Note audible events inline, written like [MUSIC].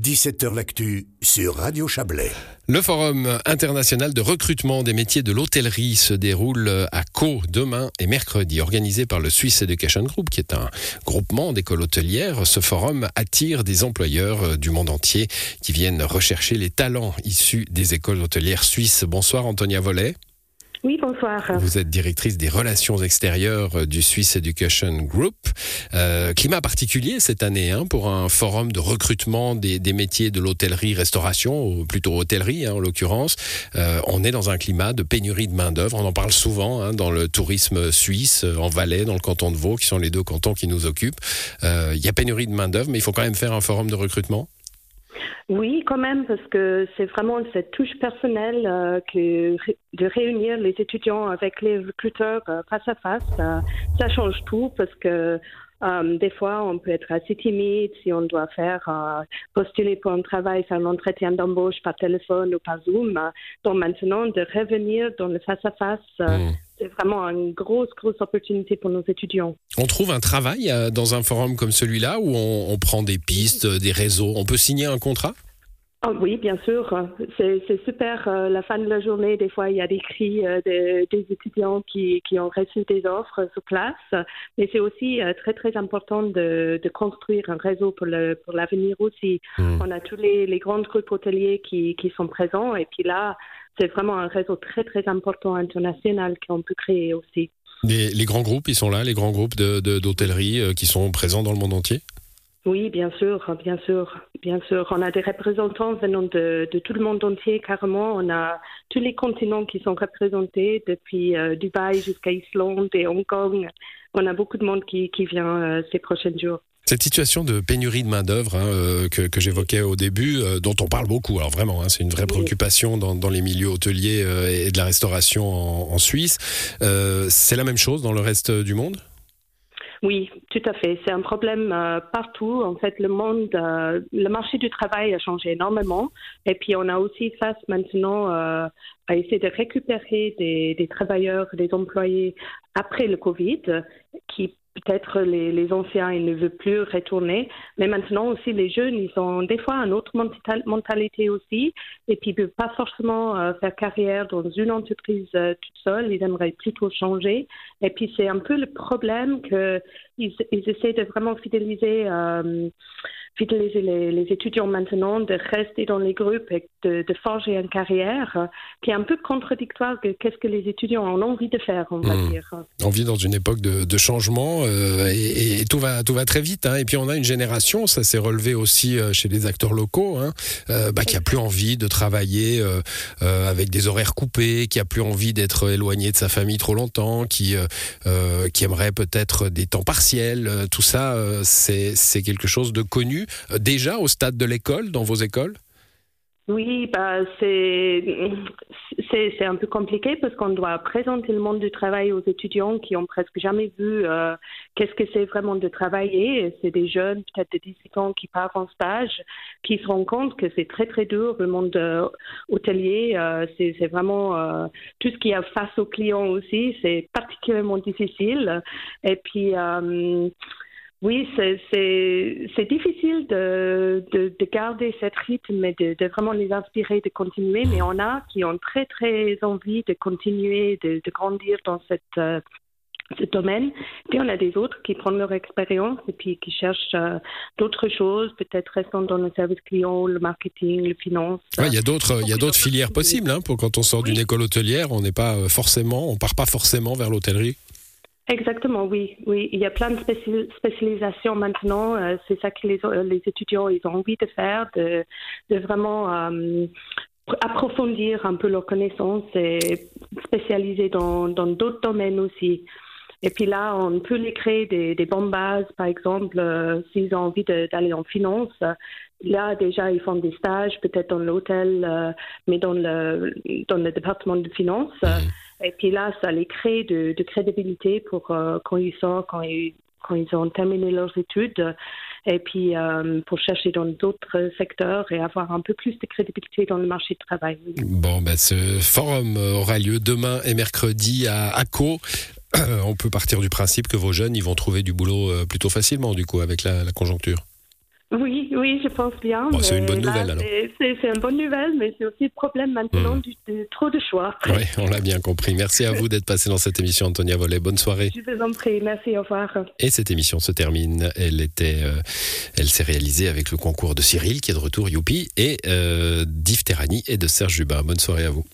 17h L'actu sur Radio Chablais. Le Forum international de recrutement des métiers de l'hôtellerie se déroule à Caux demain et mercredi, organisé par le Swiss Education Group, qui est un groupement d'écoles hôtelières. Ce forum attire des employeurs du monde entier qui viennent rechercher les talents issus des écoles hôtelières suisses. Bonsoir Antonia Vollet. Oui, bonsoir. Vous êtes directrice des relations extérieures du Swiss Education Group. Euh, climat particulier cette année hein, pour un forum de recrutement des, métiers de l'hôtellerie-restauration, plutôt hôtellerie hein, en l'occurrence. Euh, on est dans un climat de pénurie de main-d'œuvre. On en parle souvent hein, dans le tourisme suisse, en Valais, dans le canton de Vaud, qui sont les deux cantons qui nous occupent. Euh, il y a pénurie de main-d'œuvre, mais il faut quand même faire un forum de recrutement? Oui, quand même, parce que c'est vraiment cette touche personnelle euh, que de réunir les étudiants avec les recruteurs euh, face à face, euh, ça change tout parce que des fois, on peut être assez timide si on doit faire postuler pour un travail, faire un entretien d'embauche par téléphone ou par Zoom. Donc maintenant, de revenir dans le face-à-face, mmh. C'est vraiment une grosse, grosse opportunité pour nos étudiants. On trouve un travail dans un forum comme celui-là où on, on prend des pistes, des réseaux. On peut signer un contrat? Oh, oui, bien sûr. C'est super. Euh, la fin de la journée, des fois, il y a des cris euh, des, étudiants qui, qui, ont reçu des offres sur place. Mais c'est aussi euh, très, très important de, de, construire un réseau pour l'avenir pour aussi. Mmh. On a tous les, les grands groupes hôteliers qui, qui sont présents. Et puis là, c'est vraiment un réseau très, très important international qu'on peut créer aussi. Les, les, grands groupes, ils sont là, les grands groupes d'hôtellerie de, qui sont présents dans le monde entier? Oui, bien sûr, bien sûr, bien sûr. On a des représentants venant de, de tout le monde entier, carrément. On a tous les continents qui sont représentés, depuis euh, Dubaï jusqu'à Islande et Hong Kong. On a beaucoup de monde qui, qui vient euh, ces prochains jours. Cette situation de pénurie de main-d'œuvre hein, euh, que, que j'évoquais au début, euh, dont on parle beaucoup, alors vraiment, hein, c'est une vraie préoccupation dans, dans, les milieux hôteliers euh, et de la restauration en, en Suisse. c'est la même chose dans le reste du monde? Oui, tout à fait. C'est un problème euh, partout. En fait, le monde, euh, le marché du travail a changé énormément. Et puis, on a aussi face maintenant euh, à essayer de récupérer des, des, travailleurs, des employés après le Covid, qui peut-être les, les, anciens, ils ne veulent plus retourner. Mais maintenant aussi, les jeunes, ils ont des fois une autre mentalité aussi. Et puis, ils ne peuvent pas forcément euh, faire carrière dans une entreprise euh, toute seule. Ils aimeraient plutôt changer. Et puis, c'est un peu le problème qu'ils ils essaient de vraiment fidéliser. Euh, fidéliser les, les, étudiants maintenant, de rester dans les groupes et de, de, forger une carrière qui est un peu contradictoire de qu'est-ce que les étudiants ont envie de faire, on va mmh. dire. On vit dans une époque de, de changement euh, et, et, tout, va, tout va très vite. Hein. Et puis on a une génération, ça s'est relevé aussi euh, chez les acteurs locaux, hein, euh, bah, qui a plus envie de travailler euh, avec des horaires coupés, qui a plus envie d'être éloigné de sa famille trop longtemps, qui, qui aimerait peut-être des temps partiels. Tout ça, c'est quelque chose de connu euh, déjà au stade de l'école, dans vos écoles? Oui, bah, c'est, c'est, un peu compliqué parce qu'on doit présenter le monde du travail aux étudiants qui ont presque jamais vu euh, qu'est-ce que c'est vraiment de travailler. C'est des jeunes, peut-être de 18 ans, qui partent en stage, qui se rendent compte que c'est très, très dur. Le monde euh, hôtelier, euh, c'est, vraiment tout ce qui a face aux clients aussi, c'est particulièrement difficile. Et puis, oui, c'est difficile de, de, de, garder cette rythme et de, de, vraiment les inspirer de continuer, mais on a qui ont très très envie de continuer, de, de grandir dans cette, euh, ce domaine. Puis on a des autres qui prennent leur expérience et puis qui cherchent euh, d'autres choses, peut-être restant dans le service client, le marketing, le finance. Ouais, il y a d'autres, il y a d'autres filières possibles hein, pour quand on sort d'une école hôtelière, on n'est pas euh, forcément, on part pas forcément vers l'hôtellerie. Exactement, oui, oui. Il y a plein de spécialisations maintenant. Euh, c'est ça que les, euh, les, étudiants ils ont envie de faire, de, vraiment euh, approfondir un peu leurs connaissances et spécialiser dans d'autres domaines aussi. Et puis là, on peut les créer des, bonnes bases, par exemple, s'ils ont envie d'aller en finance. Là, déjà, ils font des stages, peut-être dans l'hôtel, euh, mais dans le, dans le département de finance. Mmh. Et puis là, ça les crée de, de crédibilité pour euh, quand ils sortent, quand ils, quand ils ont terminé leurs études, et puis euh, pour chercher dans d'autres secteurs et avoir un peu plus de crédibilité dans le marché du travail. Bon, ben, ce forum aura lieu demain et mercredi à ACO. [CLEARS THROAT] On peut partir du principe que vos jeunes, ils vont trouver du boulot plutôt facilement, du coup, avec la, la conjoncture. Oui, oui, je pense bien. Bon, c'est une bonne là, nouvelle, alors. c'est- une bonne nouvelle, mais c'est aussi le problème maintenant du, de trop de choix. Oui, on l'a bien compris. Merci à vous d'être passé dans cette émission, Antonia Vollet. Bonne soirée. Je vous en prie, merci, au revoir. Et cette émission se termine. Elle était, euh, elle s'est réalisée avec le concours de Cyril, qui est de retour, youpi, et euh, d'Yves Terrani et de Serge Jubin. Bonne soirée à vous.